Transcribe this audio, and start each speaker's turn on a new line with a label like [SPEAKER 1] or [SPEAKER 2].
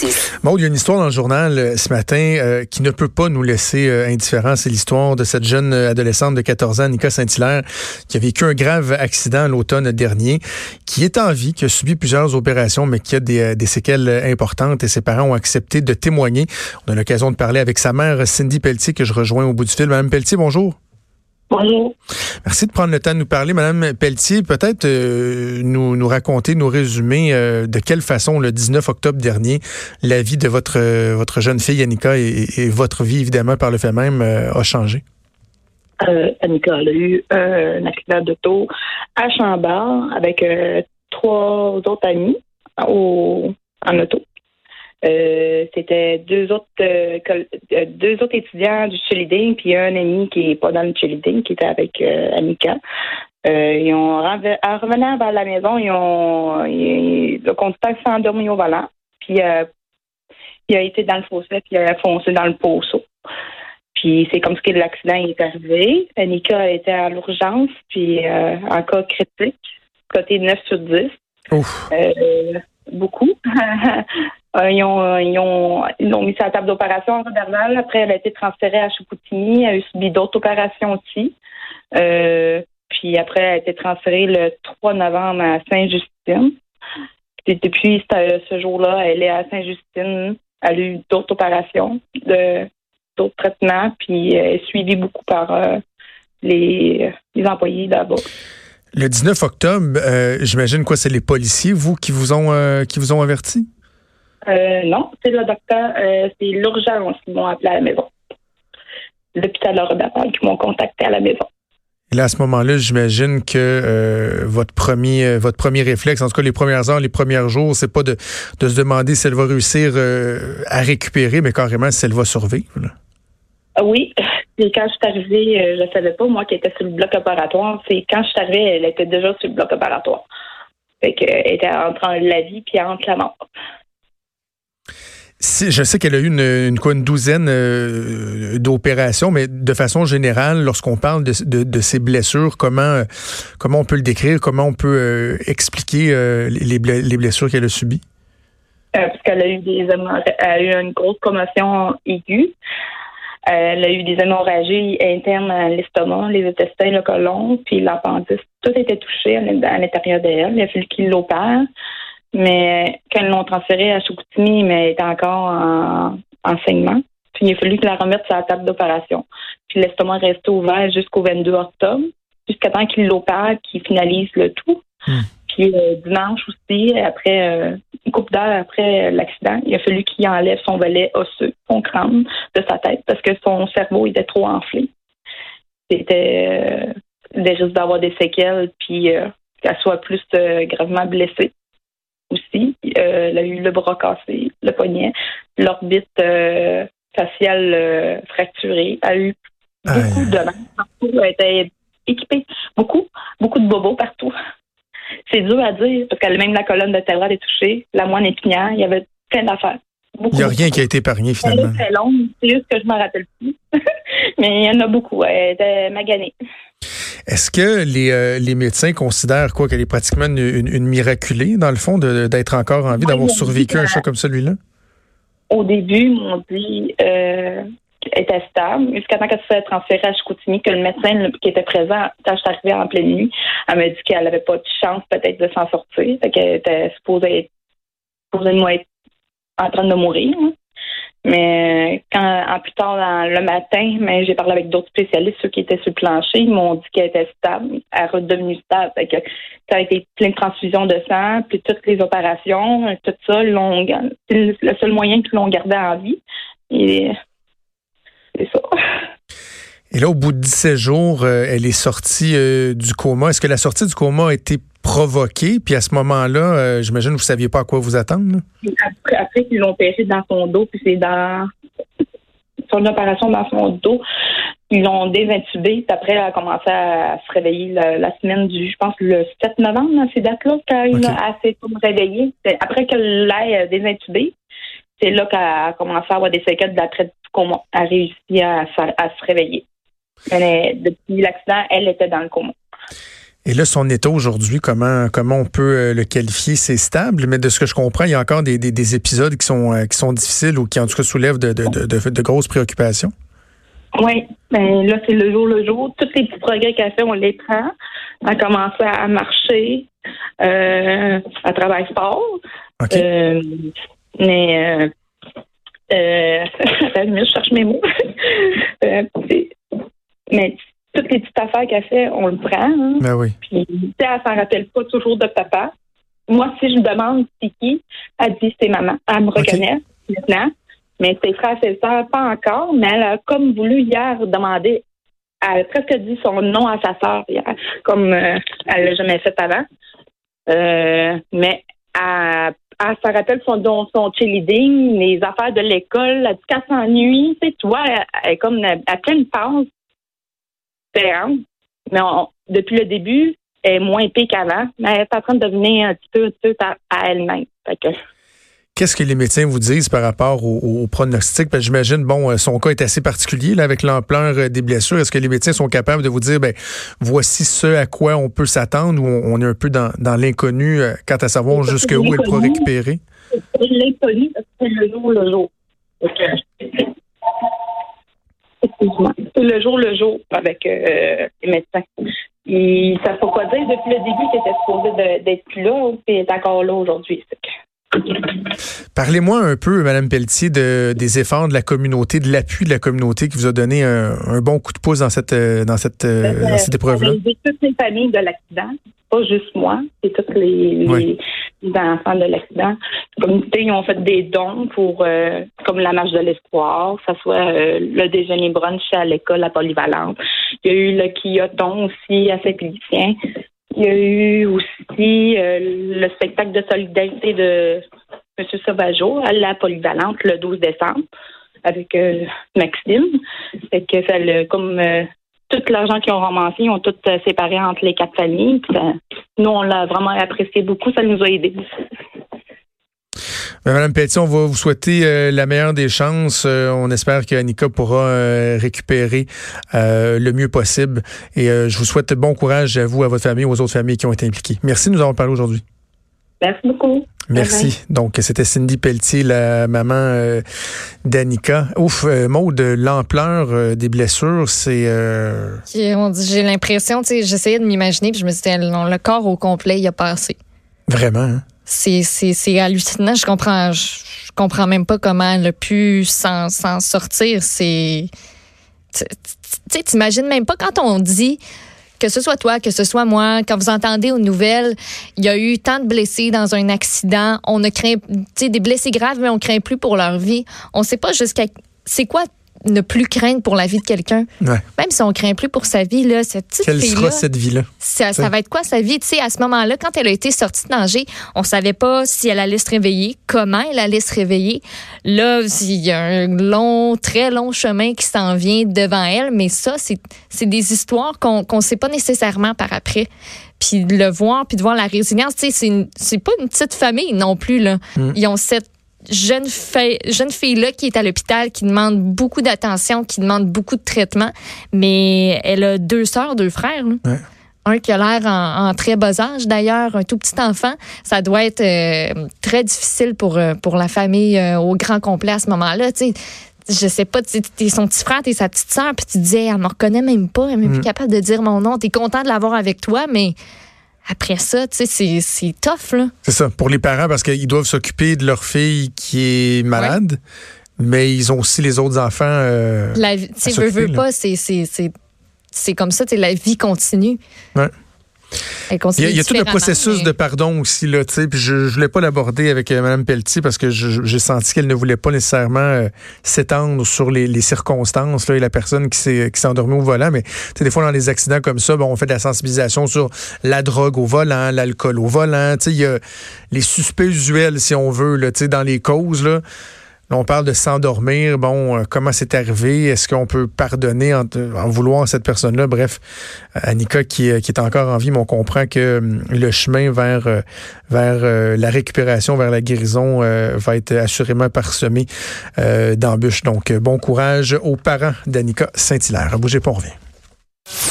[SPEAKER 1] 6.
[SPEAKER 2] Bon, il y a une histoire dans le journal euh, ce matin euh, qui ne peut pas nous laisser euh, indifférents. C'est l'histoire de cette jeune adolescente de 14 ans, Nika Saint-Hilaire, qui a vécu un grave accident l'automne dernier, qui est en vie, qui a subi plusieurs opérations, mais qui a des, des séquelles importantes et ses parents ont accepté de témoigner. On a l'occasion de parler avec sa mère, Cindy Pelletier, que je rejoins au bout du fil. Madame Pelletier, bonjour.
[SPEAKER 3] Bonjour.
[SPEAKER 2] Merci de prendre le temps de nous parler. Madame Pelletier, peut-être euh, nous, nous raconter, nous résumer euh, de quelle façon, le 19 octobre dernier, la vie de votre, euh, votre jeune fille, Annika, et, votre vie, évidemment, par le fait même, a changé.
[SPEAKER 3] Annika, elle a eu un accident d'auto à Chambord avec trois autres amis au, en auto. Euh, c'était deux autres euh, euh, deux autres étudiants du cheerleading puis un ami qui est pas dans le cheerleading qui était avec Annika. ils ont en revenant vers la maison, ils ont le conducteur s'est endormi au volant, puis il a été dans le fossé, puis il a foncé dans le poceau. Puis c'est comme ce que l'accident est arrivé. Annika était à l'urgence, puis en cas critique, côté 9 sur 10. Ouf. Beaucoup. Euh, ils, ont, euh, l'ont mis sur la table d'opération en Roberval. Après, elle a été transférée à Chicoutimi. Elle a eu subi d'autres opérations aussi. Euh, puis après, elle a été transférée le 3 novembre à Saint-Justine. Et depuis ce jour-là, elle est à Saint-Justine. Elle a eu d'autres opérations, de, d'autres traitements, puis elle est suivie beaucoup par les, les employés d'abord.
[SPEAKER 2] Le 19 octobre, j'imagine quoi, c'est les policiers, vous, qui vous ont qui vous ont averti?
[SPEAKER 3] Euh, non, c'est le docteur, euh, c'est l'urgence qui m'ont appelé à la maison. L'hôpital Laure qui m'ont contacté à la maison.
[SPEAKER 2] Et là, à ce moment-là, j'imagine que euh, votre premier votre premier réflexe, en tout cas les premières heures, les premiers jours, c'est pas de, de se demander si elle va réussir à récupérer, mais carrément si elle va survivre.
[SPEAKER 3] Ah oui. Quand je suis arrivée, je ne savais pas, moi, qui était sur le bloc opératoire. C'est quand je suis arrivée, elle était déjà sur le bloc opératoire. Fait qu'elle était entre la vie puis entre la mort
[SPEAKER 2] je sais qu'elle a eu une, une, douzaine euh, d'opérations, mais de façon générale, lorsqu'on parle de, de, ces blessures, comment, comment on peut le décrire, comment on peut euh, expliquer euh, les, les, blessures qu'elle a subies?
[SPEAKER 3] parce qu'elle a eu des elle a eu une grosse commotion aiguë. Elle a eu des hémorragies internes à l'estomac, les intestins, le côlon, puis l'appendice. Tout était touché à l'intérieur d'elle. Il a fallu qu'il l'opère. Mais quand ils l'ont transférée à Chicoutimi, mais elle était encore en enseignement. Puis il a fallu que la remette sur la table d'opération. Puis l'estomac restait ouvert jusqu'au 22 octobre, jusqu'à temps qu'il l'opère, qu'il finalise le tout. Hmm. Puis euh, dimanche aussi, après euh, une couple d'heures après l'accident, il a fallu qu'il enlève son volet osseux, son crâne de sa tête, parce que son cerveau était trop enflé. C'était euh, des risques d'avoir des séquelles, puis qu'elle soit plus gravement blessée aussi. Euh, elle a eu le bras cassé, le poignet, l'orbite euh, faciale euh, fracturée. Elle a eu beaucoup de mal partout. Elle était équipée. Beaucoup, beaucoup de bobos partout. C'est dur à dire parce qu'elle même la colonne de vertébrale est touchée, la moine épinière, il y avait plein d'affaires.
[SPEAKER 2] Il n'y a rien qui a été épargné finalement.
[SPEAKER 3] C'est long, c'est juste que je ne me rappelle plus. Mais il y en a beaucoup. Elle était maganée.
[SPEAKER 2] Est-ce que les, euh, les, médecins considèrent quoi qu'elle est pratiquement une, miraculée, dans le fond, d'être encore en vie, d'avoir survécu à un choc comme celui-là?
[SPEAKER 3] Au début, ils m'ont dit euh, était stable, jusqu'à temps qu'elle se soit transférée à Chicoutimi, que le médecin qui était présent quand je suis arrivée en pleine nuit, elle m'a dit qu'elle n'avait pas de chance peut-être de s'en sortir, qu'elle était supposée être, supposée être en train de mourir. Mais quand en plus tard le matin, mais j'ai parlé avec d'autres spécialistes, ceux qui étaient sur le plancher, ils m'ont dit qu'elle était stable, elle est redevenue stable. ça a été plein de transfusions de sang, puis toutes les opérations, tout ça, c'est le seul moyen qu'ils l'ont gardé en vie. C'est ça.
[SPEAKER 2] Et là, au bout de 17 jours, euh, elle est sortie euh, du coma. Est-ce que la sortie du coma a été provoquée? Puis à ce moment-là, euh, j'imagine que vous ne saviez pas à quoi vous attendre.
[SPEAKER 3] Après, après qu'ils l'ont pêché dans son dos, puis c'est dans son opération dans son dos. Ils l'ont désintubé. Puis après, elle a commencé à se réveiller la, semaine du, je pense, le 7 novembre, dans ces dates-là, quand assez pour me réveiller. Après qu'elle l'ait désintubé, c'est là qu'elle a commencé à avoir des séquelles d'après du coma. Elle a réussi à se réveiller. Mais depuis l'accident, elle était dans le coma.
[SPEAKER 2] Et là, son état aujourd'hui, comment comment on peut le qualifier? C'est stable, mais de ce que je comprends, il y a encore des, des, épisodes qui sont qui sont difficiles ou qui en tout cas soulèvent de, de, de, de grosses préoccupations.
[SPEAKER 3] Oui, ben là, c'est le jour le jour. Tous les petits progrès qu'elle fait, on les prend. Elle a commencé à marcher, euh, à travailler fort. Euh, mais euh, euh, je cherche mes mots. Euh, mais toutes les petites affaires qu'elle fait, on le prend. Hein.
[SPEAKER 2] Ben oui.
[SPEAKER 3] Puis, elle s'en rappelle pas toujours de papa. Moi, si je demande c'est qui, elle dit c'est maman. Elle me reconnaît maintenant. Mais ses frères et sœurs, pas encore, mais elle a comme voulu hier demander, elle a presque dit son nom à sa sœur hier, comme euh, elle l'a jamais fait avant. Euh, mais elle, elle se rappelle son, son cheerleading, les affaires de l'école, dit qu'elle s'ennuie, tu sais, tu vois, elle, est comme à pleine phase différente. Mais depuis le début, elle est moins épée qu'avant, mais elle est en train de devenir un petit peu, un peu à, à elle-même.
[SPEAKER 2] Qu'est-ce que les médecins vous disent par rapport au, pronostic? J'imagine, bon, euh, son cas est assez particulier là, avec l'ampleur euh, des blessures. Est-ce que les médecins sont capables de vous dire, ben, voici ce à quoi on peut s'attendre ou on, est un peu dans, l'inconnu euh, quant à savoir jusqu'où elle pourra récupérer?
[SPEAKER 3] L'inconnu, c'est le jour le jour. C'est le jour le jour avec les médecins. Ça ne faut pas dire depuis le début qu'il était supposé d'être là, et est encore là aujourd'hui.
[SPEAKER 2] Parlez-moi un peu, Madame Pelletier, de, des efforts de la communauté, de l'appui de la communauté qui vous a donné un, bon coup de pouce dans cette euh, dans cette, euh, ben, cette épreuve-là.
[SPEAKER 3] Toutes les familles de l'accident, pas juste moi, c'est tous les, enfants de l'accident. La communauté, ils ont fait des dons pour euh, comme la marche de l'espoir, que ce soit le déjeuner brunch à l'école à Polyvalente. Il y a eu le quilloton aussi à Saint-Pélicien. Il y a eu aussi euh, le spectacle de solidarité de M. Sauvageau à la polyvalente le 12 décembre avec euh, Maxime. Que comme euh, tout l'argent qu'ils ont ramassé, ils ont tout séparé entre les quatre familles. nous, on l'a vraiment apprécié beaucoup. Ça nous a aidés.
[SPEAKER 2] Ben, Madame Petit, on va vous souhaiter euh, la meilleure des chances. Euh, on espère qu'Annika pourra euh, récupérer le mieux possible. Et je vous souhaite bon courage à vous, à votre famille, aux autres familles qui ont été impliquées. Merci de nous avoir parlé aujourd'hui.
[SPEAKER 3] Merci beaucoup.
[SPEAKER 2] Merci. Donc, c'était Cindy Pelletier, la maman d'Annika. Ouf, de l'ampleur des blessures, c'est...
[SPEAKER 1] J'ai l'impression, tu sais, j'essayais de m'imaginer, puis je me suis dit, le corps au complet, il a passé.
[SPEAKER 2] Vraiment, hein?
[SPEAKER 1] C'est hallucinant. Je comprends, je, comprends même pas comment elle a pu s'en sortir. C'est, tu sais, t'imagines même pas quand on dit que ce soit toi, que ce soit moi, quand vous entendez aux nouvelles, il y a eu tant de blessés dans un accident, on ne craint, tu sais, des blessés graves, mais on craint plus pour leur vie. On sait pas jusqu'à, c'est quoi ne plus craindre pour la vie de quelqu'un. Même si on craint plus pour sa vie, là, cette petite
[SPEAKER 2] Quelle sera cette vie-là?
[SPEAKER 1] Ça, va être quoi sa vie? Tu sais, à ce moment-là, quand elle a été sortie de danger, on savait pas si elle allait se réveiller, comment elle allait se réveiller. Là, il y a un long, très long chemin qui s'en vient devant elle, mais ça, c'est des histoires qu'on ne sait pas nécessairement par après puis de le voir, puis de voir la résilience. Tu sais, c'est pas une petite famille non plus. Là. Mm. Ils ont cette jeune fille, jeune fille-là qui est à l'hôpital, qui demande beaucoup d'attention, qui demande beaucoup de traitement, mais elle a deux sœurs, deux frères. Un qui a l'air en, très bas âge, d'ailleurs, un tout petit enfant. Ça doit être euh, très difficile pour, euh, pour la famille euh, au grand complet à ce moment-là. Tu sais, je sais pas, tu es son petit frère, t'es sa petite sœur, puis tu disais, elle me reconnaît même pas, elle est même plus mm. capable de dire mon nom. T'es content de l'avoir avec toi, mais après ça, tu sais, c'est tough, là.
[SPEAKER 2] C'est ça, pour les parents, parce qu'ils doivent s'occuper de leur fille qui est malade, mais ils ont aussi les autres enfants. Euh,
[SPEAKER 1] la, tu sais, veux, veux pas, c'est comme ça, la vie continue.
[SPEAKER 2] Ouais. Il y a, tout le processus de pardon aussi, là, tu sais, puis je ne voulais pas l'aborder avec euh, Mme Pelletier parce que j'ai senti qu'elle ne voulait pas nécessairement euh, s'étendre sur les, circonstances là, et la personne qui s'est endormie au volant. Mais des fois, dans des accidents comme ça, bon, on fait de la sensibilisation sur la drogue au volant, l'alcool au volant. Il y a les suspects usuels, si on veut, là, dans les causes. Là, on parle de s'endormir. Bon, euh, comment c'est arrivé? Est-ce qu'on peut pardonner en, vouloir cette personne-là? Bref, Annika qui, euh, qui, est encore en vie, mais on comprend que le chemin vers, euh, vers la récupération, vers la guérison va être assurément parsemé d'embûches. Donc, bon courage aux parents d'Annika Saint-Hilaire. Bougez pas, on.